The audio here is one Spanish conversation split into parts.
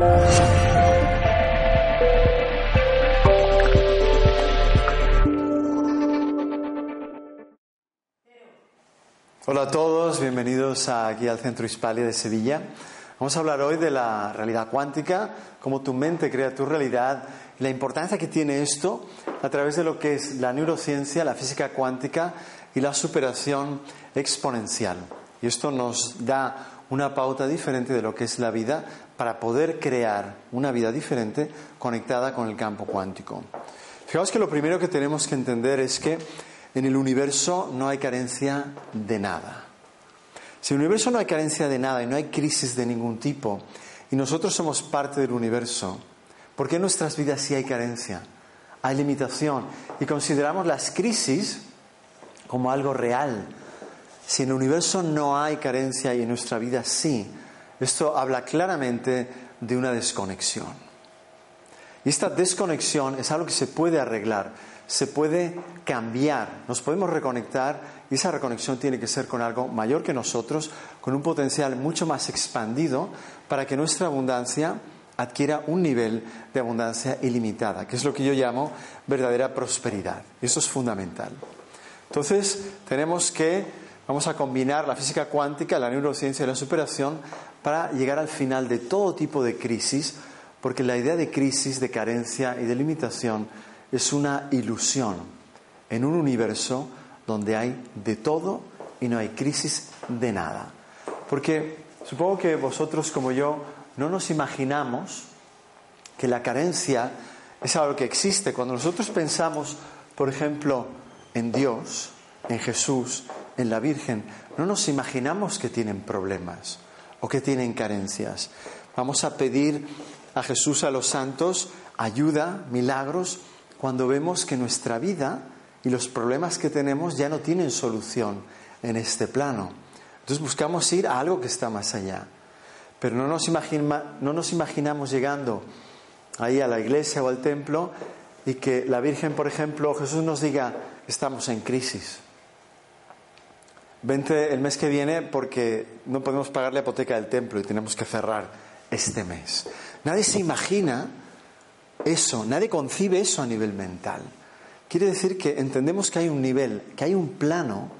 Hola a todos, bienvenidos aquí al Centro Hispalia de Sevilla. Vamos a hablar hoy de la realidad cuántica, cómo tu mente crea tu realidad y la importancia que tiene esto a través de lo que es la neurociencia, la física cuántica y la superación exponencial. Y esto nos da una pauta diferente de lo que es la vida para poder crear una vida diferente conectada con el campo cuántico. Fijaos que lo primero que tenemos que entender es que en el universo no hay carencia de nada. Si en el universo no hay carencia de nada y no hay crisis de ningún tipo, y nosotros somos parte del universo, ¿por qué en nuestras vidas sí hay carencia? Hay limitación. Y consideramos las crisis como algo real. Si en el universo no hay carencia y en nuestra vida sí, esto habla claramente de una desconexión. Y esta desconexión es algo que se puede arreglar se puede cambiar, nos podemos reconectar y esa reconexión tiene que ser con algo mayor que nosotros, con un potencial mucho más expandido para que nuestra abundancia adquiera un nivel de abundancia ilimitada, que es lo que yo llamo verdadera prosperidad. Eso es fundamental. Entonces, tenemos que, vamos a combinar la física cuántica, la neurociencia y la superación para llegar al final de todo tipo de crisis, porque la idea de crisis, de carencia y de limitación es una ilusión en un universo donde hay de todo y no hay crisis de nada. Porque supongo que vosotros como yo no nos imaginamos que la carencia es algo que existe. Cuando nosotros pensamos, por ejemplo, en Dios, en Jesús, en la Virgen, no nos imaginamos que tienen problemas o que tienen carencias. Vamos a pedir a Jesús, a los santos, ayuda, milagros, cuando vemos que nuestra vida y los problemas que tenemos ya no tienen solución en este plano. Entonces buscamos ir a algo que está más allá. Pero no nos, no nos imaginamos llegando ahí a la iglesia o al templo y que la Virgen, por ejemplo, Jesús nos diga, estamos en crisis. Vente el mes que viene porque no podemos pagar la hipoteca del templo y tenemos que cerrar este mes. Nadie se imagina eso, nadie concibe eso a nivel mental. Quiere decir que entendemos que hay un nivel, que hay un plano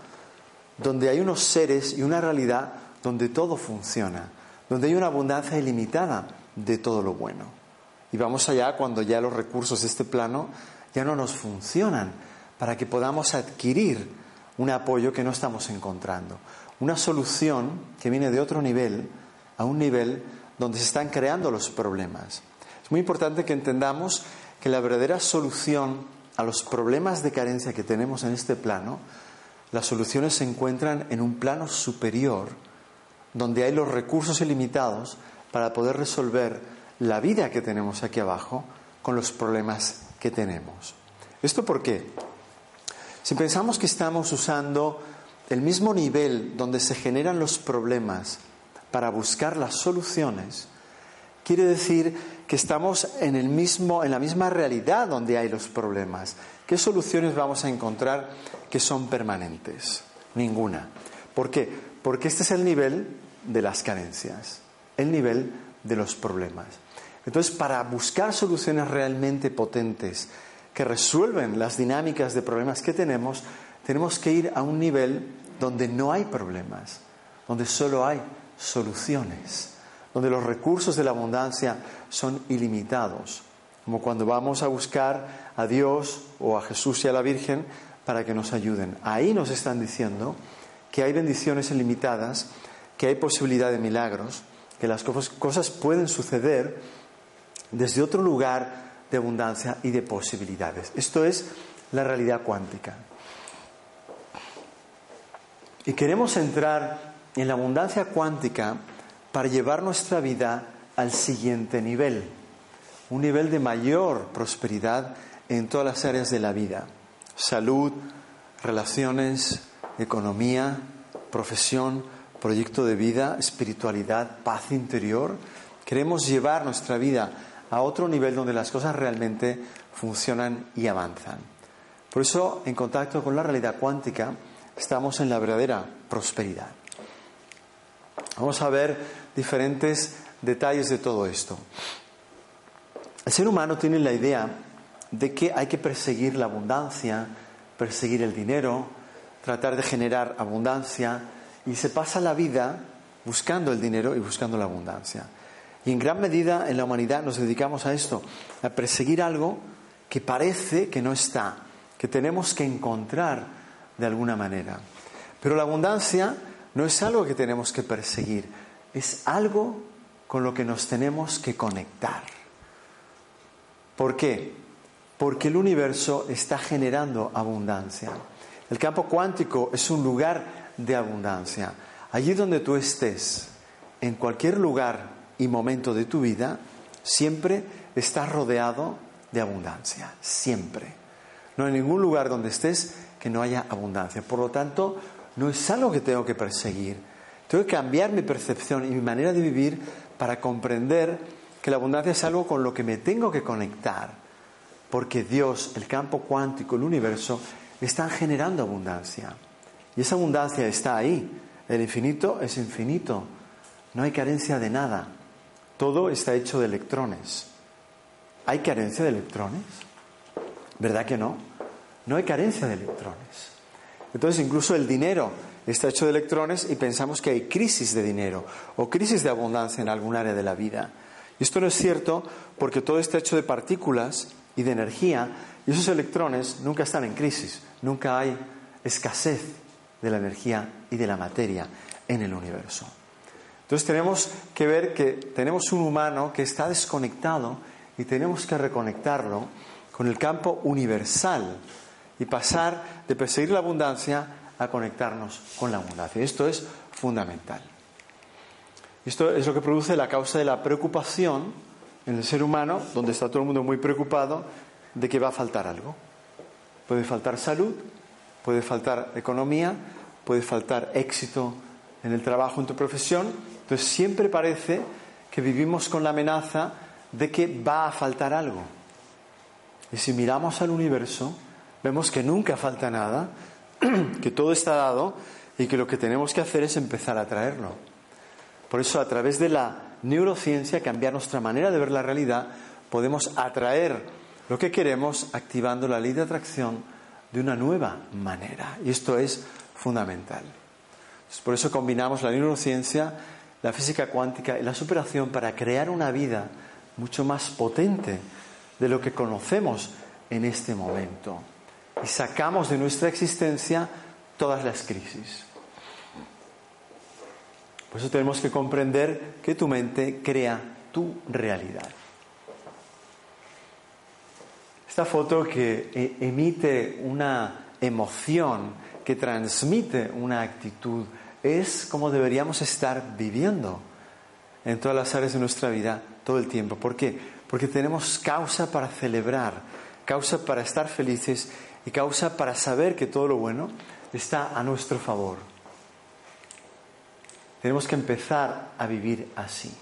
donde hay unos seres y una realidad donde todo funciona, donde hay una abundancia ilimitada de todo lo bueno. Y vamos allá cuando ya los recursos de este plano ya no nos funcionan para que podamos adquirir un apoyo que no estamos encontrando, una solución que viene de otro nivel a un nivel donde se están creando los problemas. Es muy importante que entendamos que la verdadera solución a los problemas de carencia que tenemos en este plano, las soluciones se encuentran en un plano superior, donde hay los recursos ilimitados para poder resolver la vida que tenemos aquí abajo con los problemas que tenemos. ¿Esto por qué? Si pensamos que estamos usando el mismo nivel donde se generan los problemas para buscar las soluciones, quiere decir que estamos en, el mismo, en la misma realidad donde hay los problemas. ¿Qué soluciones vamos a encontrar que son permanentes? Ninguna. ¿Por qué? Porque este es el nivel de las carencias, el nivel de los problemas. Entonces, para buscar soluciones realmente potentes que resuelven las dinámicas de problemas que tenemos, tenemos que ir a un nivel donde no hay problemas, donde solo hay soluciones donde los recursos de la abundancia son ilimitados, como cuando vamos a buscar a Dios o a Jesús y a la Virgen para que nos ayuden. Ahí nos están diciendo que hay bendiciones ilimitadas, que hay posibilidad de milagros, que las cosas pueden suceder desde otro lugar de abundancia y de posibilidades. Esto es la realidad cuántica. Y queremos entrar en la abundancia cuántica para llevar nuestra vida al siguiente nivel, un nivel de mayor prosperidad en todas las áreas de la vida, salud, relaciones, economía, profesión, proyecto de vida, espiritualidad, paz interior. Queremos llevar nuestra vida a otro nivel donde las cosas realmente funcionan y avanzan. Por eso, en contacto con la realidad cuántica, estamos en la verdadera prosperidad. Vamos a ver diferentes detalles de todo esto. El ser humano tiene la idea de que hay que perseguir la abundancia, perseguir el dinero, tratar de generar abundancia y se pasa la vida buscando el dinero y buscando la abundancia. Y en gran medida en la humanidad nos dedicamos a esto, a perseguir algo que parece que no está, que tenemos que encontrar de alguna manera. Pero la abundancia no es algo que tenemos que perseguir, es algo con lo que nos tenemos que conectar. ¿Por qué? Porque el universo está generando abundancia. El campo cuántico es un lugar de abundancia. Allí donde tú estés, en cualquier lugar y momento de tu vida, siempre estás rodeado de abundancia. Siempre. No hay ningún lugar donde estés que no haya abundancia. Por lo tanto, no es algo que tengo que perseguir. Tengo que cambiar mi percepción y mi manera de vivir para comprender que la abundancia es algo con lo que me tengo que conectar. Porque Dios, el campo cuántico, el universo, están generando abundancia. Y esa abundancia está ahí. El infinito es infinito. No hay carencia de nada. Todo está hecho de electrones. ¿Hay carencia de electrones? ¿Verdad que no? No hay carencia de electrones. Entonces incluso el dinero está hecho de electrones y pensamos que hay crisis de dinero o crisis de abundancia en algún área de la vida. Y esto no es cierto porque todo está hecho de partículas y de energía y esos electrones nunca están en crisis, nunca hay escasez de la energía y de la materia en el universo. Entonces tenemos que ver que tenemos un humano que está desconectado y tenemos que reconectarlo con el campo universal y pasar de perseguir la abundancia a conectarnos con la abundancia. Esto es fundamental. Esto es lo que produce la causa de la preocupación en el ser humano, donde está todo el mundo muy preocupado de que va a faltar algo. Puede faltar salud, puede faltar economía, puede faltar éxito en el trabajo, en tu profesión. Entonces siempre parece que vivimos con la amenaza de que va a faltar algo. Y si miramos al universo, vemos que nunca falta nada, que todo está dado y que lo que tenemos que hacer es empezar a traerlo. Por eso, a través de la neurociencia, cambiar nuestra manera de ver la realidad, podemos atraer lo que queremos activando la ley de atracción de una nueva manera. Y esto es fundamental. Por eso combinamos la neurociencia, la física cuántica y la superación para crear una vida mucho más potente de lo que conocemos en este momento y sacamos de nuestra existencia todas las crisis. Por eso tenemos que comprender que tu mente crea tu realidad. Esta foto que e-, emite una emoción, que transmite una actitud, es como deberíamos estar viviendo en todas las áreas de nuestra vida todo el tiempo. ¿Por qué? Porque tenemos causa para celebrar, causa para estar felices y causa para saber que todo lo bueno está a nuestro favor. Tenemos que empezar a vivir así.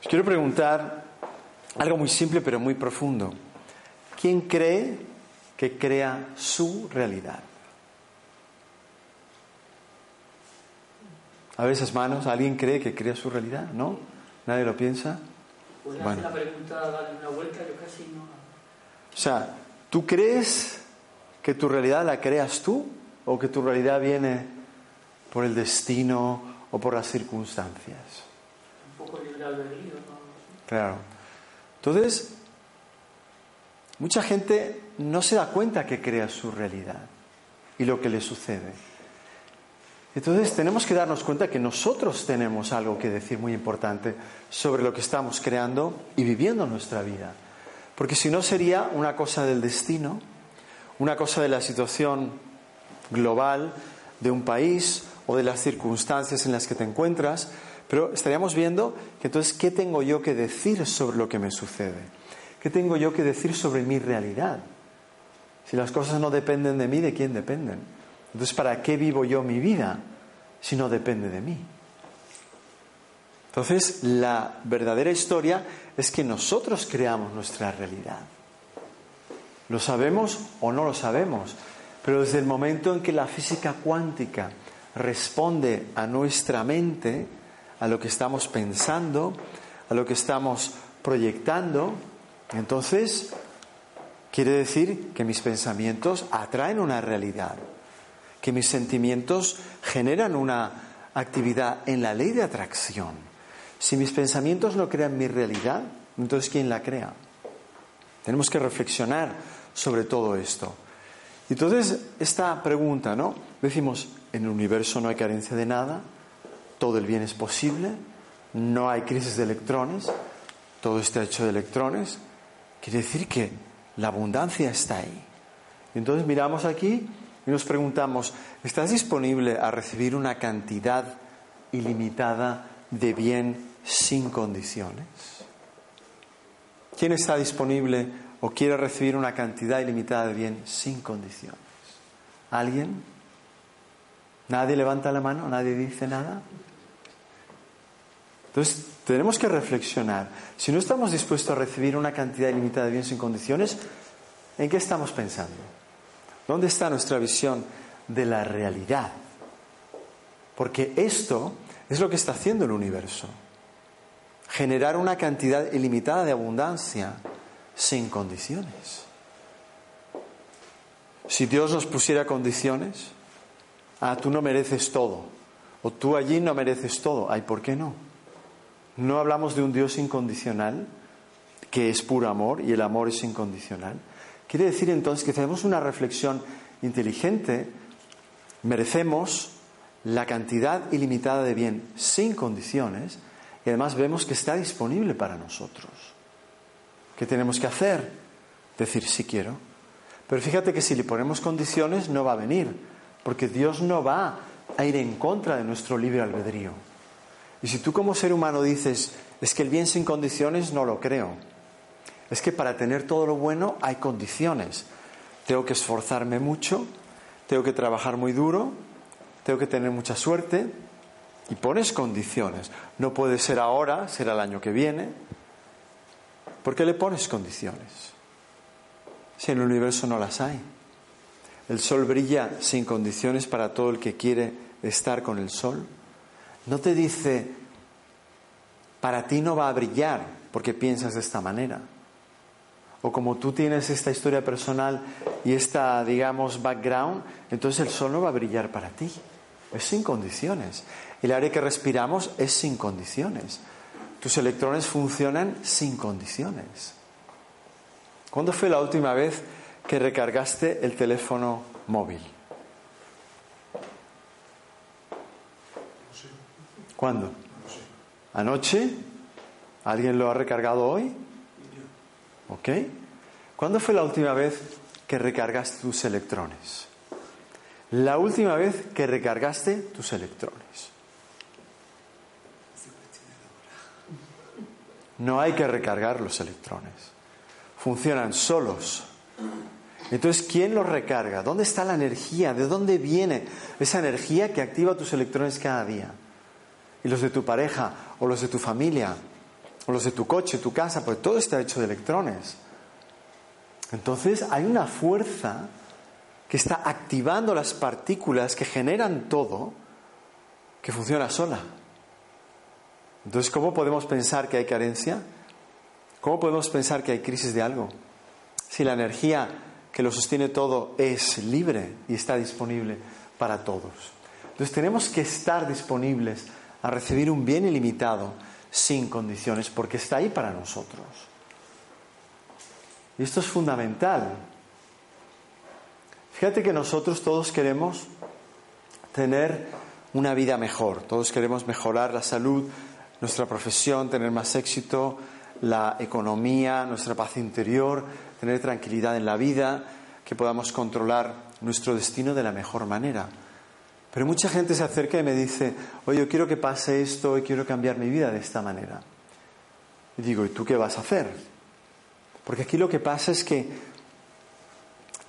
Os quiero preguntar algo muy simple pero muy profundo. ¿Quién cree que crea su realidad? A veces manos, ¿alguien cree que crea su realidad? ¿No? ¿Nadie lo piensa? Bueno. la pregunta, darle una vuelta, yo casi no. O sea, ¿Tú crees que tu realidad la creas tú o que tu realidad viene por el destino o por las circunstancias? Un poco libre albedrío, ¿no? Claro. Entonces, mucha gente no se da cuenta que crea su realidad y lo que le sucede. Entonces tenemos que darnos cuenta que nosotros tenemos algo que decir muy importante sobre lo que estamos creando y viviendo nuestra vida. Porque si no sería una cosa del destino, una cosa de la situación global de un país o de las circunstancias en las que te encuentras, pero estaríamos viendo que entonces, ¿qué tengo yo que decir sobre lo que me sucede? ¿Qué tengo yo que decir sobre mi realidad? Si las cosas no dependen de mí, ¿de quién dependen? Entonces, ¿para qué vivo yo mi vida si no depende de mí? Entonces, la verdadera historia es que nosotros creamos nuestra realidad. ¿Lo sabemos o no lo sabemos? Pero desde el momento en que la física cuántica responde a nuestra mente, a lo que estamos pensando, a lo que estamos proyectando, entonces quiere decir que mis pensamientos atraen una realidad, que mis sentimientos generan una actividad en la ley de atracción. Si mis pensamientos no crean mi realidad, entonces ¿quién la crea? Tenemos que reflexionar sobre todo esto. Entonces, esta pregunta, ¿no? Decimos, en el universo no hay carencia de nada, todo el bien es posible, no hay crisis de electrones, todo está hecho de electrones. Quiere decir que la abundancia está ahí. Entonces miramos aquí y nos preguntamos, ¿estás disponible a recibir una cantidad ilimitada de bien sin condiciones? ¿Quién está disponible o quiere recibir una cantidad ilimitada de bien sin condiciones? ¿Alguien? ¿Nadie levanta la mano? ¿Nadie dice nada? Entonces, tenemos que reflexionar. Si no estamos dispuestos a recibir una cantidad ilimitada de bienes sin condiciones, ¿en qué estamos pensando? ¿Dónde está nuestra visión de la realidad? Porque esto es lo que está haciendo el universo. Generar una cantidad ilimitada de abundancia sin condiciones. Si Dios nos pusiera condiciones, ah, tú no mereces todo, o tú allí no mereces todo, ay, ¿por qué no? No hablamos de un Dios incondicional, que es puro amor y el amor es incondicional. Quiere decir entonces que hacemos una reflexión inteligente, merecemos la cantidad ilimitada de bien sin condiciones y además vemos que está disponible para nosotros. ¿Qué tenemos que hacer? Decir sí quiero. Pero fíjate que si le ponemos condiciones no va a venir, porque Dios no va a ir en contra de nuestro libre albedrío. Y si tú como ser humano dices, es que el bien sin condiciones no lo creo, es que para tener todo lo bueno hay condiciones. Tengo que esforzarme mucho, tengo que trabajar muy duro, tengo que tener mucha suerte y pones condiciones. No puede ser ahora, será el año que viene. ¿Por qué le pones condiciones? Si en el universo no las hay. El sol brilla sin condiciones para todo el que quiere estar con el sol. No te dice, para ti no va a brillar porque piensas de esta manera. O como tú tienes esta historia personal y esta, digamos, background, entonces el sol no va a brillar para ti. Es sin condiciones. El aire que respiramos es sin condiciones. Tus electrones funcionan sin condiciones. ¿Cuándo fue la última vez que recargaste el teléfono móvil? ¿Cuándo? ¿Anoche? ¿Alguien lo ha recargado hoy? ¿Ok? ¿Cuándo fue la última vez que recargaste tus electrones? La última vez que recargaste tus electrones. No hay que recargar los electrones. Funcionan solos. Entonces, ¿quién los recarga? ¿Dónde está la energía? ¿De dónde viene esa energía que activa tus electrones cada día? y los de tu pareja o los de tu familia o los de tu coche, tu casa, porque todo está hecho de electrones. Entonces hay una fuerza que está activando las partículas que generan todo que funciona sola. Entonces, ¿cómo podemos pensar que hay carencia? ¿Cómo podemos pensar que hay crisis de algo? Si la energía que lo sostiene todo es libre y está disponible para todos. Entonces tenemos que estar disponibles a recibir un bien ilimitado sin condiciones, porque está ahí para nosotros. Y esto es fundamental. Fíjate que nosotros todos queremos tener una vida mejor, todos queremos mejorar la salud, nuestra profesión, tener más éxito, la economía, nuestra paz interior, tener tranquilidad en la vida, que podamos controlar nuestro destino de la mejor manera. Pero mucha gente se acerca y me dice, oye, yo quiero que pase esto y quiero cambiar mi vida de esta manera. Y digo, ¿y tú qué vas a hacer? Porque aquí lo que pasa es que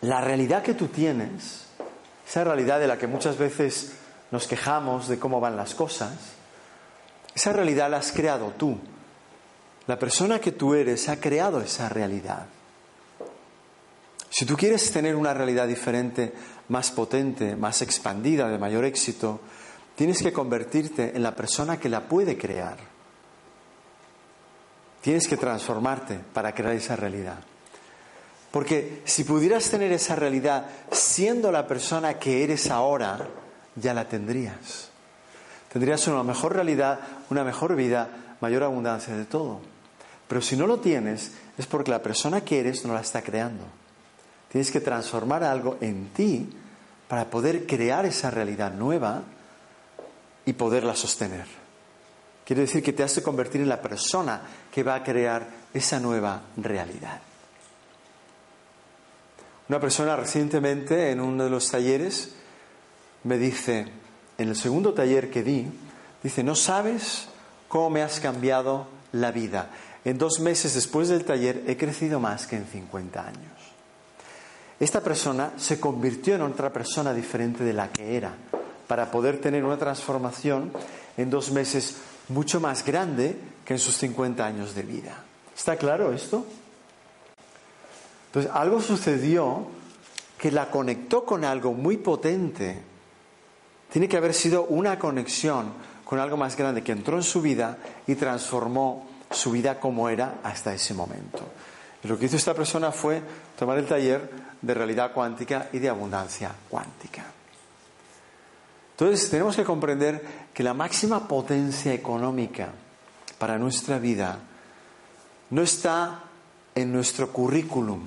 la realidad que tú tienes, esa realidad de la que muchas veces nos quejamos de cómo van las cosas, esa realidad la has creado tú. La persona que tú eres ha creado esa realidad. Si tú quieres tener una realidad diferente, más potente, más expandida, de mayor éxito, tienes que convertirte en la persona que la puede crear. Tienes que transformarte para crear esa realidad. Porque si pudieras tener esa realidad siendo la persona que eres ahora, ya la tendrías. Tendrías una mejor realidad, una mejor vida, mayor abundancia de todo. Pero si no lo tienes, es porque la persona que eres no la está creando. Tienes que transformar algo en ti para poder crear esa realidad nueva y poderla sostener. Quiere decir que te has de convertir en la persona que va a crear esa nueva realidad. Una persona recientemente en uno de los talleres me dice, en el segundo taller que di, dice, no sabes cómo me has cambiado la vida. En dos meses después del taller he crecido más que en 50 años. Esta persona se convirtió en otra persona diferente de la que era para poder tener una transformación en dos meses mucho más grande que en sus 50 años de vida. ¿Está claro esto? Entonces, algo sucedió que la conectó con algo muy potente. Tiene que haber sido una conexión con algo más grande que entró en su vida y transformó su vida como era hasta ese momento. Lo que hizo esta persona fue tomar el taller de realidad cuántica y de abundancia cuántica. Entonces tenemos que comprender que la máxima potencia económica para nuestra vida no está en nuestro currículum,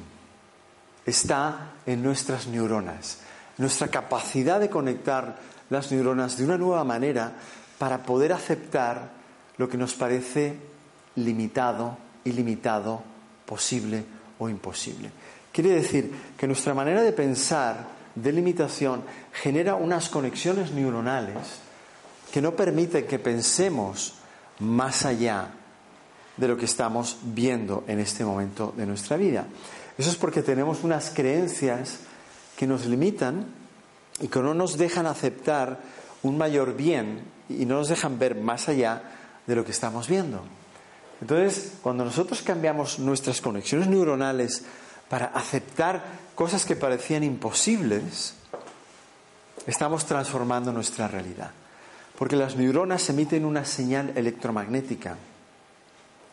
está en nuestras neuronas, nuestra capacidad de conectar las neuronas de una nueva manera para poder aceptar lo que nos parece limitado, ilimitado, posible o imposible. Quiere decir que nuestra manera de pensar de limitación genera unas conexiones neuronales que no permiten que pensemos más allá de lo que estamos viendo en este momento de nuestra vida. Eso es porque tenemos unas creencias que nos limitan y que no nos dejan aceptar un mayor bien y no nos dejan ver más allá de lo que estamos viendo. Entonces, cuando nosotros cambiamos nuestras conexiones neuronales para aceptar cosas que parecían imposibles, estamos transformando nuestra realidad. Porque las neuronas emiten una señal electromagnética.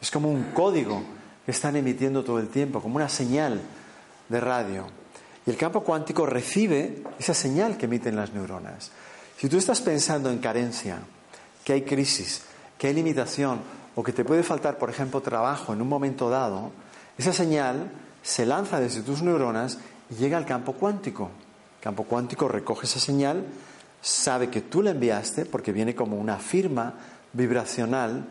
Es como un código que están emitiendo todo el tiempo, como una señal de radio. Y el campo cuántico recibe esa señal que emiten las neuronas. Si tú estás pensando en carencia, que hay crisis, que hay limitación o que te puede faltar, por ejemplo, trabajo en un momento dado, esa señal se lanza desde tus neuronas y llega al campo cuántico. El campo cuántico recoge esa señal, sabe que tú la enviaste porque viene como una firma vibracional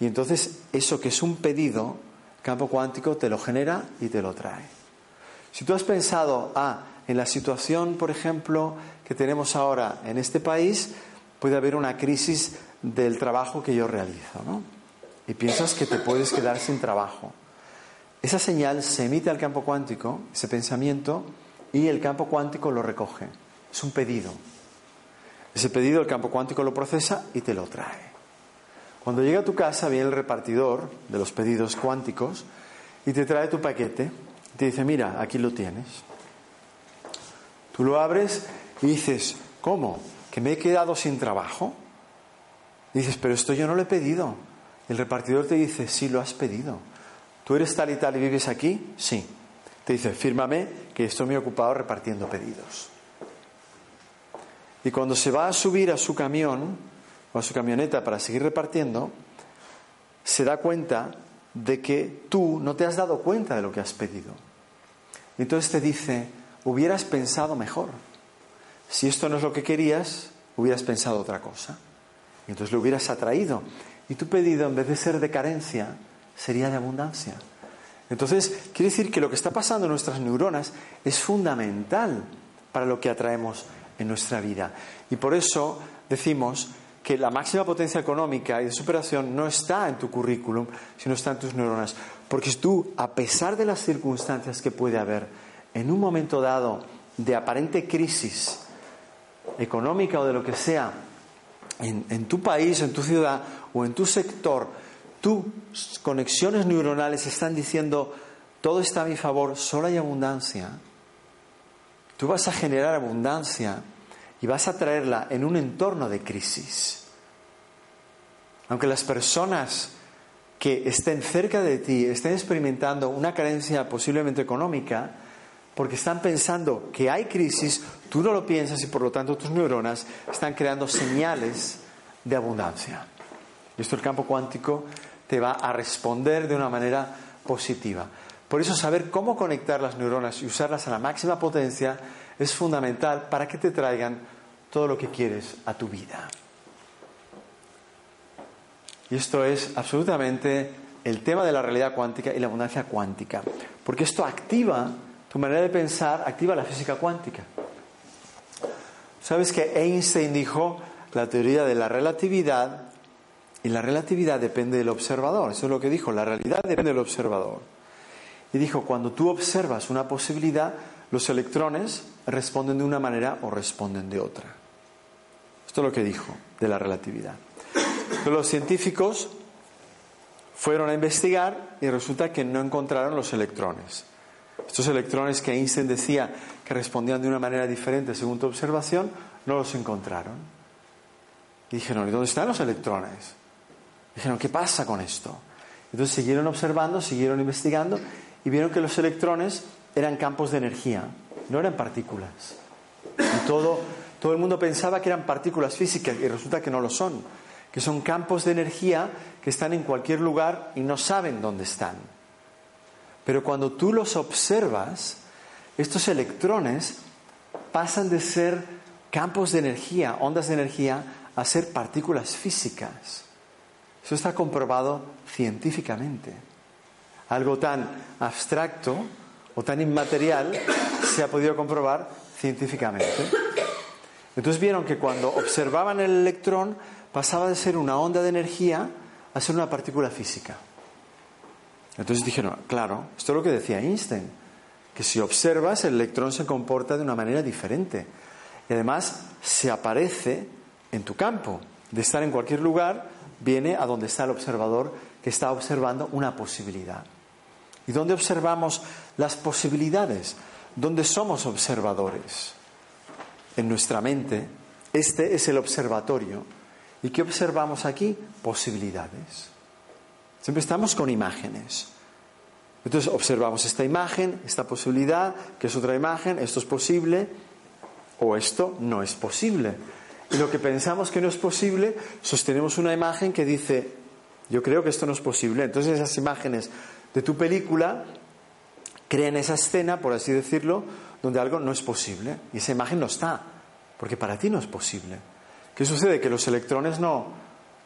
y entonces eso que es un pedido, el campo cuántico te lo genera y te lo trae. Si tú has pensado, ah, en la situación, por ejemplo, que tenemos ahora en este país, puede haber una crisis del trabajo que yo realizo, ¿no? Y piensas que te puedes quedar sin trabajo. Esa señal se emite al campo cuántico, ese pensamiento, y el campo cuántico lo recoge. Es un pedido. Ese pedido el campo cuántico lo procesa y te lo trae. Cuando llega a tu casa viene el repartidor de los pedidos cuánticos y te trae tu paquete te dice, mira, aquí lo tienes. Tú lo abres y dices, ¿cómo? ¿Que me he quedado sin trabajo? dices, pero esto yo no lo he pedido. El repartidor te dice, sí, lo has pedido. ¿Tú eres tal y tal y vives aquí? Sí. Te dice, fírmame que estoy muy ocupado repartiendo pedidos. Y cuando se va a subir a su camión o a su camioneta para seguir repartiendo, se da cuenta de que tú no te has dado cuenta de lo que has pedido. Y entonces te dice, hubieras pensado mejor. Si esto no es lo que querías, hubieras pensado otra cosa. Y entonces lo hubieras atraído. Y tu pedido, en vez de ser de carencia, sería de abundancia. Entonces, quiere decir que lo que está pasando en nuestras neuronas es fundamental para lo que atraemos en nuestra vida. Y por eso decimos que la máxima potencia económica y de superación no está en tu currículum, sino está en tus neuronas. Porque tú, a pesar de las circunstancias que puede haber, en un momento dado de aparente crisis económica o de lo que sea, en tu país, en tu ciudad o en tu sector, tus conexiones neuronales están diciendo, todo está a mi favor, solo hay abundancia, tú vas a generar abundancia y vas a traerla en un entorno de crisis. Aunque las personas que estén cerca de ti estén experimentando una carencia posiblemente económica, porque están pensando que hay crisis, tú no lo piensas y por lo tanto tus neuronas están creando señales de abundancia. Y esto el campo cuántico te va a responder de una manera positiva. Por eso saber cómo conectar las neuronas y usarlas a la máxima potencia es fundamental para que te traigan todo lo que quieres a tu vida. Y esto es absolutamente el tema de la realidad cuántica y la abundancia cuántica, porque esto activa tu manera de pensar, activa la física cuántica. ¿Sabes que Einstein dijo la teoría de la relatividad y la relatividad depende del observador? Eso es lo que dijo, la realidad depende del observador. Y dijo, cuando tú observas una posibilidad, los electrones responden de una manera o responden de otra. Esto es lo que dijo de la relatividad. los científicos fueron a investigar y resulta que no encontraron los electrones. Estos electrones que Einstein decía que respondían de una manera diferente según tu observación, no los encontraron. Y dijeron, ¿y dónde están los electrones? Dijeron, ¿qué pasa con esto? Entonces siguieron observando, siguieron investigando y vieron que los electrones eran campos de energía, no eran partículas. Y todo, todo el mundo pensaba que eran partículas físicas y resulta que no lo son, que son campos de energía que están en cualquier lugar y no saben dónde están. Pero cuando tú los observas, estos electrones pasan de ser campos de energía, ondas de energía, a ser partículas físicas. Eso está comprobado científicamente. Algo tan abstracto o tan inmaterial se ha podido comprobar científicamente. Entonces vieron que cuando observaban el electrón pasaba de ser una onda de energía a ser una partícula física. Entonces dijeron, claro, esto es lo que decía Einstein, que si observas el electrón se comporta de una manera diferente y además se aparece en tu campo. De estar en cualquier lugar, viene a donde está el observador que está observando una posibilidad. ¿Y dónde observamos las posibilidades? ¿Dónde somos observadores? En nuestra mente. Este es el observatorio. ¿Y qué observamos aquí? Posibilidades. Siempre estamos con imágenes. Entonces observamos esta imagen, esta posibilidad, que es otra imagen, esto es posible o esto no es posible. Y lo que pensamos que no es posible, sostenemos una imagen que dice, yo creo que esto no es posible. Entonces esas imágenes de tu película crean esa escena, por así decirlo, donde algo no es posible. Y esa imagen no está, porque para ti no es posible. ¿Qué sucede? Que los electrones no,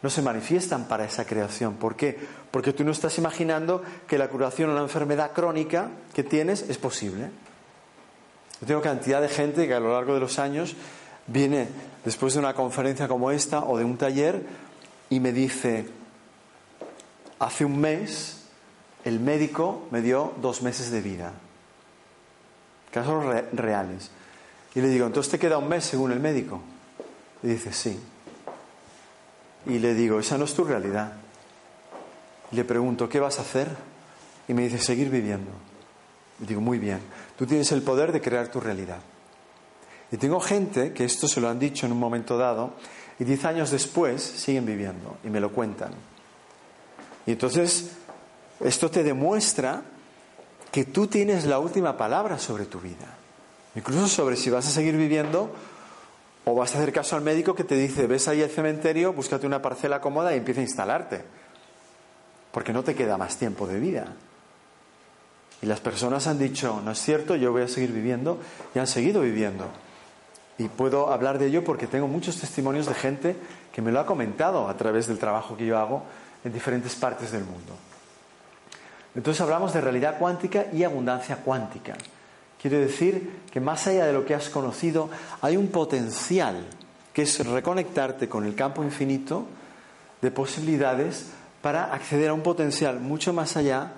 no se manifiestan para esa creación. ¿Por qué? Porque tú no estás imaginando que la curación de una enfermedad crónica que tienes es posible. Yo tengo cantidad de gente que a lo largo de los años viene después de una conferencia como esta o de un taller y me dice, hace un mes el médico me dio dos meses de vida. Casos reales. Y le digo, entonces te queda un mes según el médico. Y dice, sí. Y le digo, esa no es tu realidad. Y le pregunto, ¿qué vas a hacer? Y me dice, seguir viviendo. Y digo, muy bien, tú tienes el poder de crear tu realidad. Y tengo gente que esto se lo han dicho en un momento dado y diez años después siguen viviendo y me lo cuentan. Y entonces esto te demuestra que tú tienes la última palabra sobre tu vida, incluso sobre si vas a seguir viviendo o vas a hacer caso al médico que te dice, ves ahí el cementerio, búscate una parcela cómoda y empieza a instalarte, porque no te queda más tiempo de vida. Y las personas han dicho, no es cierto, yo voy a seguir viviendo y han seguido viviendo. Y puedo hablar de ello porque tengo muchos testimonios de gente que me lo ha comentado a través del trabajo que yo hago en diferentes partes del mundo. Entonces hablamos de realidad cuántica y abundancia cuántica. Quiere decir que más allá de lo que has conocido, hay un potencial que es reconectarte con el campo infinito de posibilidades para acceder a un potencial mucho más allá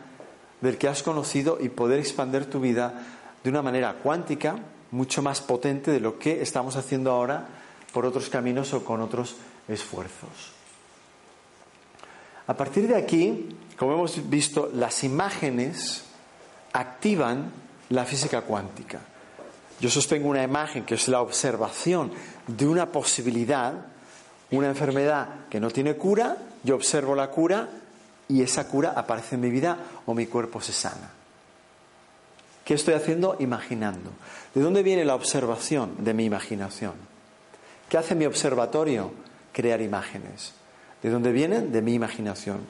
del que has conocido y poder expandir tu vida de una manera cuántica, mucho más potente de lo que estamos haciendo ahora por otros caminos o con otros esfuerzos. A partir de aquí, como hemos visto, las imágenes activan la física cuántica. yo sostengo una imagen que es la observación de una posibilidad, una enfermedad que no tiene cura, yo observo la cura y esa cura aparece en mi vida o mi cuerpo se sana. ¿Qué estoy haciendo? Imaginando. ¿De dónde viene la observación? De mi imaginación. ¿Qué hace mi observatorio? Crear imágenes. ¿De dónde vienen? De mi imaginación.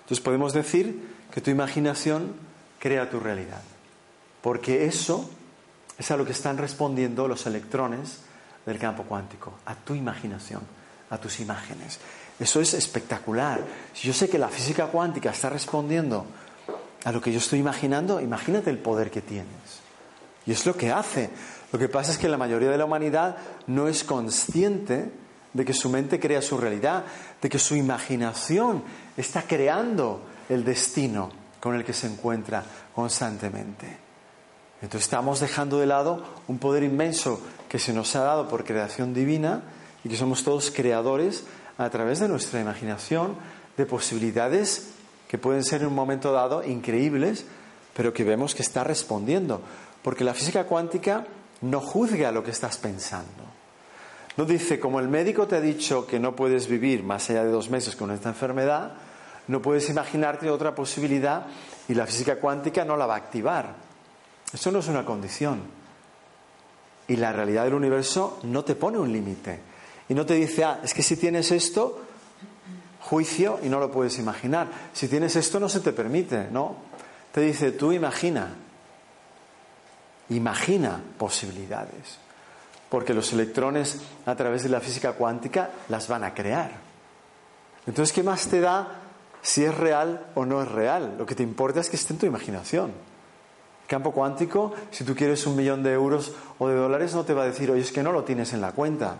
Entonces podemos decir que tu imaginación crea tu realidad. Porque eso es a lo que están respondiendo los electrones del campo cuántico, a tu imaginación, a tus imágenes. Eso es espectacular. Si yo sé que la física cuántica está respondiendo a lo que yo estoy imaginando, imagínate el poder que tienes. Y es lo que hace. Lo que pasa es que la mayoría de la humanidad no es consciente de que su mente crea su realidad, de que su imaginación está creando el destino con el que se encuentra constantemente. Entonces estamos dejando de lado un poder inmenso que se nos ha dado por creación divina y que somos todos creadores a través de nuestra imaginación de posibilidades que pueden ser en un momento dado increíbles, pero que vemos que está respondiendo. Porque la física cuántica no juzga lo que estás pensando. No dice, como el médico te ha dicho que no puedes vivir más allá de dos meses con esta enfermedad, no puedes imaginarte otra posibilidad y la física cuántica no la va a activar. Eso no es una condición. Y la realidad del universo no te pone un límite. Y no te dice, ah, es que si tienes esto, juicio y no lo puedes imaginar. Si tienes esto no se te permite, ¿no? Te dice, tú imagina. Imagina posibilidades. Porque los electrones a través de la física cuántica las van a crear. Entonces, ¿qué más te da si es real o no es real? Lo que te importa es que esté en tu imaginación. Campo cuántico, si tú quieres un millón de euros o de dólares, no te va a decir, oye, es que no lo tienes en la cuenta.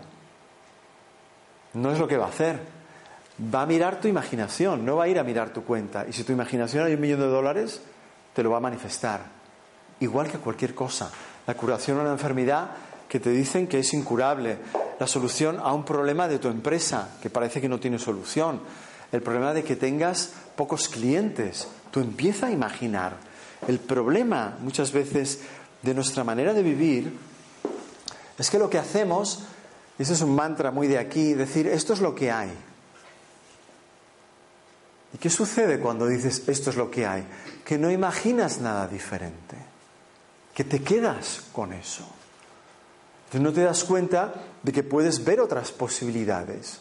No es lo que va a hacer. Va a mirar tu imaginación, no va a ir a mirar tu cuenta. Y si tu imaginación hay un millón de dólares, te lo va a manifestar. Igual que cualquier cosa. La curación a una enfermedad que te dicen que es incurable. La solución a un problema de tu empresa que parece que no tiene solución. El problema de que tengas pocos clientes. Tú empieza a imaginar el problema muchas veces de nuestra manera de vivir es que lo que hacemos, ese es un mantra muy de aquí, decir, esto es lo que hay. ¿Y qué sucede cuando dices, esto es lo que hay? Que no imaginas nada diferente, que te quedas con eso. Entonces no te das cuenta de que puedes ver otras posibilidades,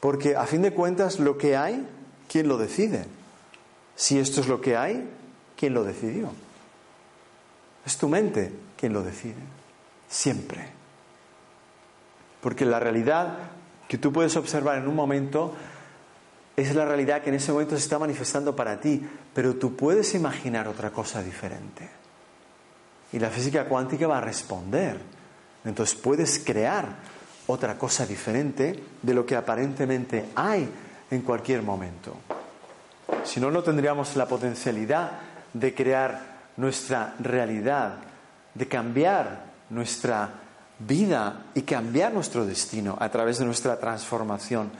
porque a fin de cuentas lo que hay, ¿quién lo decide? Si esto es lo que hay, ¿Quién lo decidió. Es tu mente quien lo decide, siempre. Porque la realidad que tú puedes observar en un momento es la realidad que en ese momento se está manifestando para ti, pero tú puedes imaginar otra cosa diferente. Y la física cuántica va a responder. Entonces puedes crear otra cosa diferente de lo que aparentemente hay en cualquier momento. Si no, no tendríamos la potencialidad de crear nuestra realidad, de cambiar nuestra vida y cambiar nuestro destino a través de nuestra transformación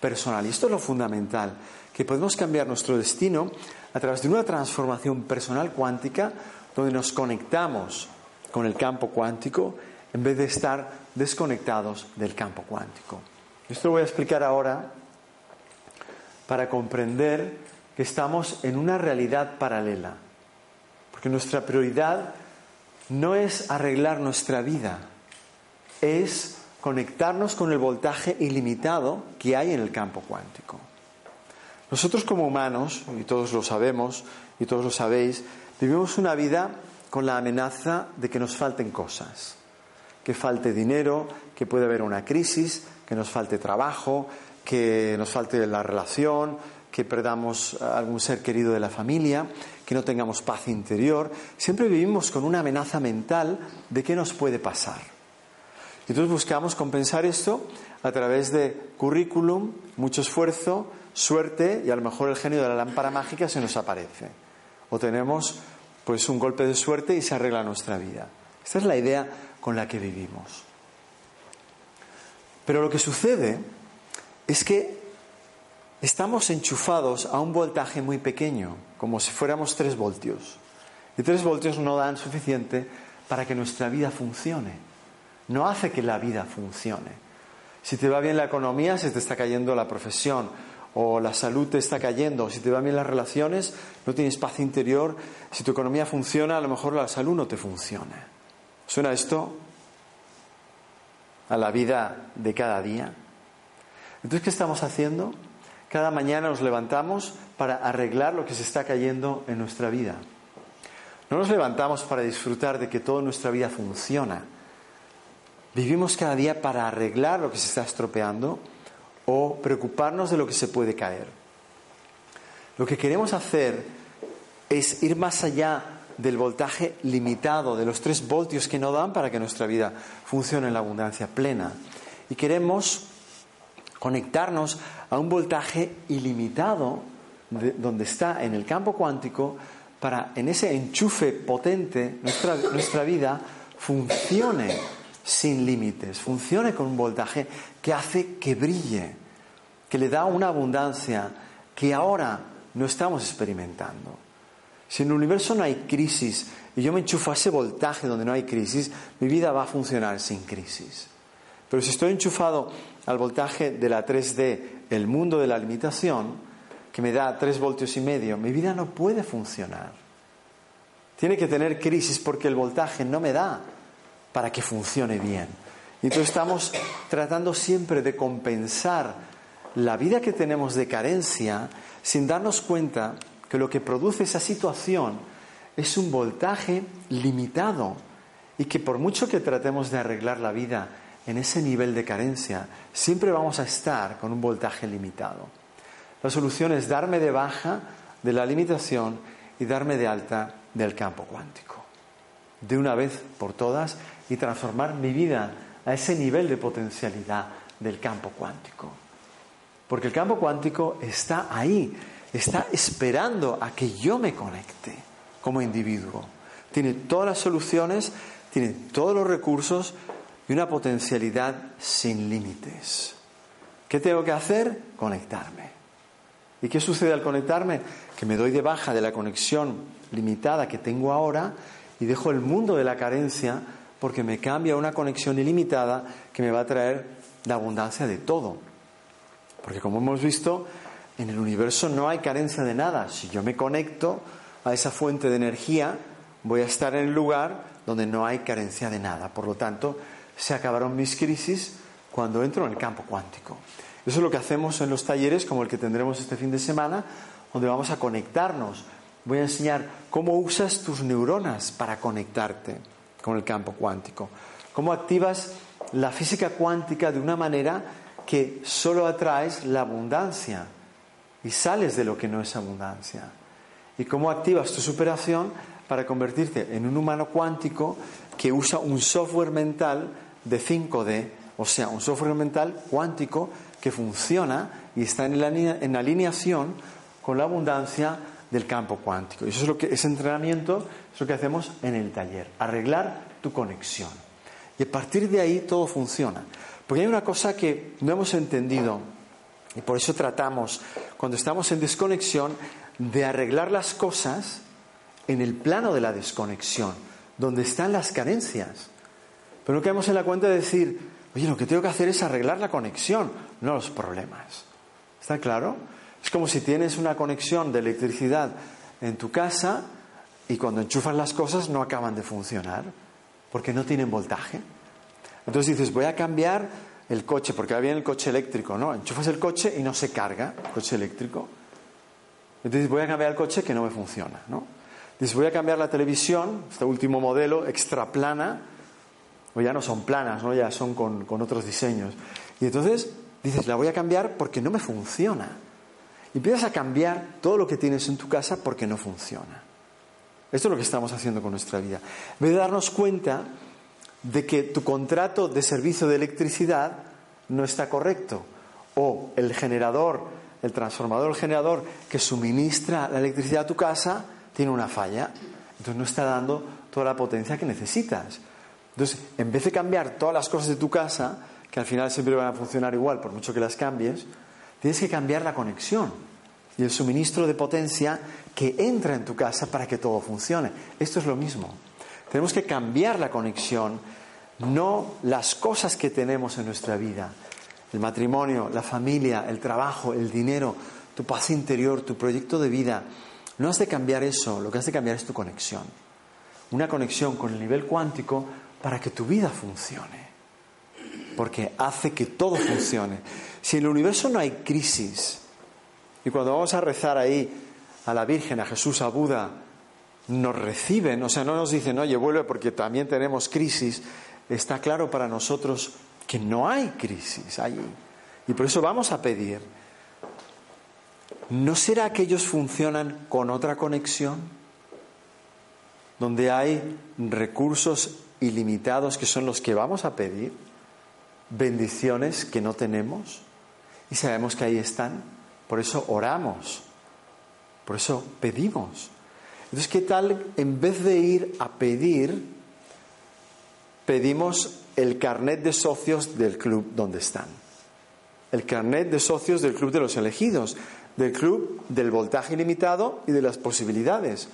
personal. Y esto es lo fundamental, que podemos cambiar nuestro destino a través de una transformación personal cuántica donde nos conectamos con el campo cuántico en vez de estar desconectados del campo cuántico. Esto lo voy a explicar ahora para comprender que estamos en una realidad paralela. Porque nuestra prioridad no es arreglar nuestra vida, es conectarnos con el voltaje ilimitado que hay en el campo cuántico. Nosotros como humanos, y todos lo sabemos, y todos lo sabéis, vivimos una vida con la amenaza de que nos falten cosas, que falte dinero, que puede haber una crisis, que nos falte trabajo, que nos falte la relación, que perdamos algún ser querido de la familia, que no tengamos paz interior. Siempre vivimos con una amenaza mental de qué nos puede pasar. Y entonces buscamos compensar esto a través de currículum, mucho esfuerzo, suerte y a lo mejor el genio de la lámpara mágica se nos aparece. O tenemos pues un golpe de suerte y se arregla nuestra vida. Esta es la idea con la que vivimos. Pero lo que sucede es que estamos enchufados a un voltaje muy pequeño, como si fuéramos 3 voltios. Y 3 voltios no dan suficiente para que nuestra vida funcione. No hace que la vida funcione. Si te va bien la economía, se te está cayendo la profesión, o la salud te está cayendo, o si te van bien las relaciones, no tienes paz interior, si tu economía funciona, a lo mejor la salud no te funciona. ¿Suena esto a la vida de cada día? Entonces, ¿qué estamos haciendo? Cada mañana nos levantamos para arreglar lo que se está cayendo en nuestra vida. No nos levantamos para disfrutar de que toda nuestra vida funciona. Vivimos cada día para arreglar lo que se está estropeando o preocuparnos de lo que se puede caer. Lo que queremos hacer es ir más allá del voltaje limitado, de los tres voltios que no dan para que nuestra vida funcione en la abundancia plena. Y queremos conectarnos a un voltaje ilimitado donde está en el campo cuántico para en ese enchufe potente nuestra, nuestra vida funcione sin límites, funcione con un voltaje que hace que brille, que le da una abundancia que ahora no estamos experimentando. Si en el universo no hay crisis y yo me enchufo a ese voltaje donde no hay crisis, mi vida va a funcionar sin crisis. Pero si estoy enchufado al voltaje de la 3D, el mundo de la limitación, que me da 3 voltios y medio, mi vida no puede funcionar. Tiene que tener crisis porque el voltaje no me da para que funcione bien. Y entonces estamos tratando siempre de compensar la vida que tenemos de carencia sin darnos cuenta que lo que produce esa situación es un voltaje limitado y que por mucho que tratemos de arreglar la vida en ese nivel de carencia, siempre vamos a estar con un voltaje limitado. La solución es darme de baja de la limitación y darme de alta del campo cuántico. De una vez por todas y transformar mi vida a ese nivel de potencialidad del campo cuántico. Porque el campo cuántico está ahí, está esperando a que yo me conecte como individuo. Tiene todas las soluciones, tiene todos los recursos y una potencialidad sin límites. ¿Qué tengo que hacer? Conectarme. ¿Y qué sucede al conectarme? Que me doy de baja de la conexión limitada que tengo ahora y dejo el mundo de la carencia porque me cambia una conexión ilimitada que me va a traer la abundancia de todo. Porque como hemos visto, en el universo no hay carencia de nada. Si yo me conecto a esa fuente de energía, voy a estar en el lugar donde no hay carencia de nada. Por lo tanto, se acabaron mis crisis cuando entro en el campo cuántico. Eso es lo que hacemos en los talleres como el que tendremos este fin de semana, donde vamos a conectarnos. Voy a enseñar cómo usas tus neuronas para conectarte con el campo cuántico. Cómo activas la física cuántica de una manera que solo atraes la abundancia y sales de lo que no es abundancia. Y cómo activas tu superación para convertirte en un humano cuántico que usa un software mental de 5D, o sea, un software mental cuántico que funciona y está en, alineación con la abundancia del campo cuántico. Y eso es lo que ese entrenamiento es lo que hacemos en el taller, arreglar tu conexión. Y a partir de ahí todo funciona. Porque hay una cosa que no hemos entendido y por eso tratamos cuando estamos en desconexión de arreglar las cosas en el plano de la desconexión, donde están las carencias. Pero no quedamos en la cuenta de decir, oye, lo que tengo que hacer es arreglar la conexión, no los problemas. ¿Está claro? Es como si tienes una conexión de electricidad en tu casa y cuando enchufas las cosas no acaban de funcionar porque no tienen voltaje. Entonces dices, voy a cambiar el coche, porque va bien el coche eléctrico, ¿no? Enchufas el coche y no se carga el coche eléctrico. Entonces voy a cambiar el coche que no me funciona, ¿no? Dices, voy a cambiar la televisión, este último modelo, extra plana, o ya no son planas, ¿no? ya son con, otros diseños. Y entonces dices, la voy a cambiar porque no me funciona. Y empiezas a cambiar todo lo que tienes en tu casa porque no funciona. Esto es lo que estamos haciendo con nuestra vida. En vez de darnos cuenta de que tu contrato de servicio de electricidad no está correcto, o el generador, el transformador, el generador que suministra la electricidad a tu casa tiene una falla, entonces no está dando toda la potencia que necesitas. Entonces, en vez de cambiar todas las cosas de tu casa, que al final siempre van a funcionar igual por mucho que las cambies, tienes que cambiar la conexión y el suministro de potencia que entra en tu casa para que todo funcione. Esto es lo mismo. Tenemos que cambiar la conexión, no las cosas que tenemos en nuestra vida. El matrimonio, la familia, el trabajo, el dinero, tu paz interior, tu proyecto de vida. No has de cambiar eso, lo que has de cambiar es tu conexión. Una conexión con el nivel cuántico para que tu vida funcione. Porque hace que todo funcione. Si en el universo no hay crisis, y cuando vamos a rezar ahí a la Virgen, a Jesús, a Buda, nos reciben, o sea, no nos dicen, oye, vuelve porque también tenemos crisis, está claro para nosotros que no hay crisis allí. Y por eso vamos a pedir, ¿no será que ellos funcionan con otra conexión? Donde hay recursos ilimitados que son los que vamos a pedir, bendiciones que no tenemos, y sabemos que ahí están, por eso oramos, por eso pedimos. Entonces, ¿qué tal en vez de ir a pedir, pedimos el carnet de socios del club donde están? El carnet de socios del club de los elegidos, del club del voltaje ilimitado y de las posibilidades,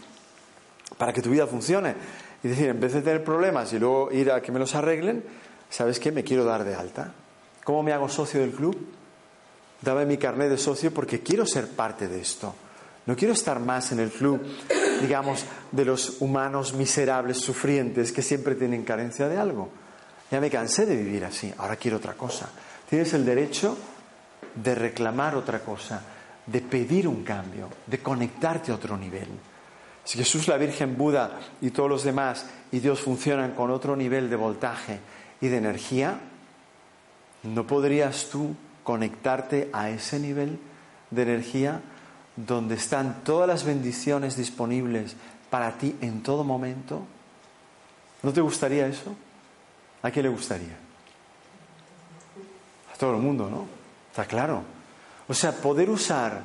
para que tu vida funcione. Y decir, en vez de tener problemas y luego ir a que me los arreglen, ¿sabes qué? Me quiero dar de alta. ¿Cómo me hago socio del club? Dame mi carnet de socio porque quiero ser parte de esto. No quiero estar más en el club, digamos, de los humanos miserables, sufrientes, que siempre tienen carencia de algo. Ya me cansé de vivir así, ahora quiero otra cosa. Tienes el derecho de reclamar otra cosa, de pedir un cambio, de conectarte a otro nivel. Si Jesús, la Virgen, Buda y todos los demás y Dios funcionan con otro nivel de voltaje y de energía, ¿no podrías tú conectarte a ese nivel de energía? donde están todas las bendiciones disponibles para ti en todo momento? ¿No te gustaría eso? ¿A quién le gustaría? A todo el mundo, ¿no? Está claro. O sea, poder usar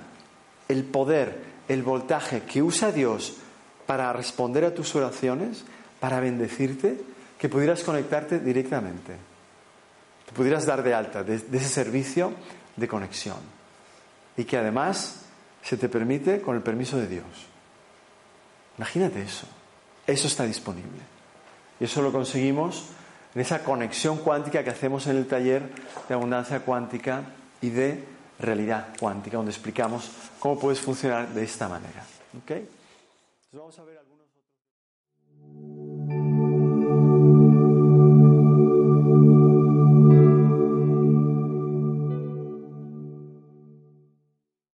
el poder, el voltaje que usa Dios para responder a tus oraciones, para bendecirte, que pudieras conectarte directamente. Te pudieras dar de alta de, de ese servicio de conexión. Y que además se te permite con el permiso de Dios. Imagínate eso. Eso está disponible. Y eso lo conseguimos en esa conexión cuántica que hacemos en el taller de abundancia cuántica y de realidad cuántica, donde explicamos cómo puedes funcionar de esta manera. ¿Ok? Entonces vamos a ver.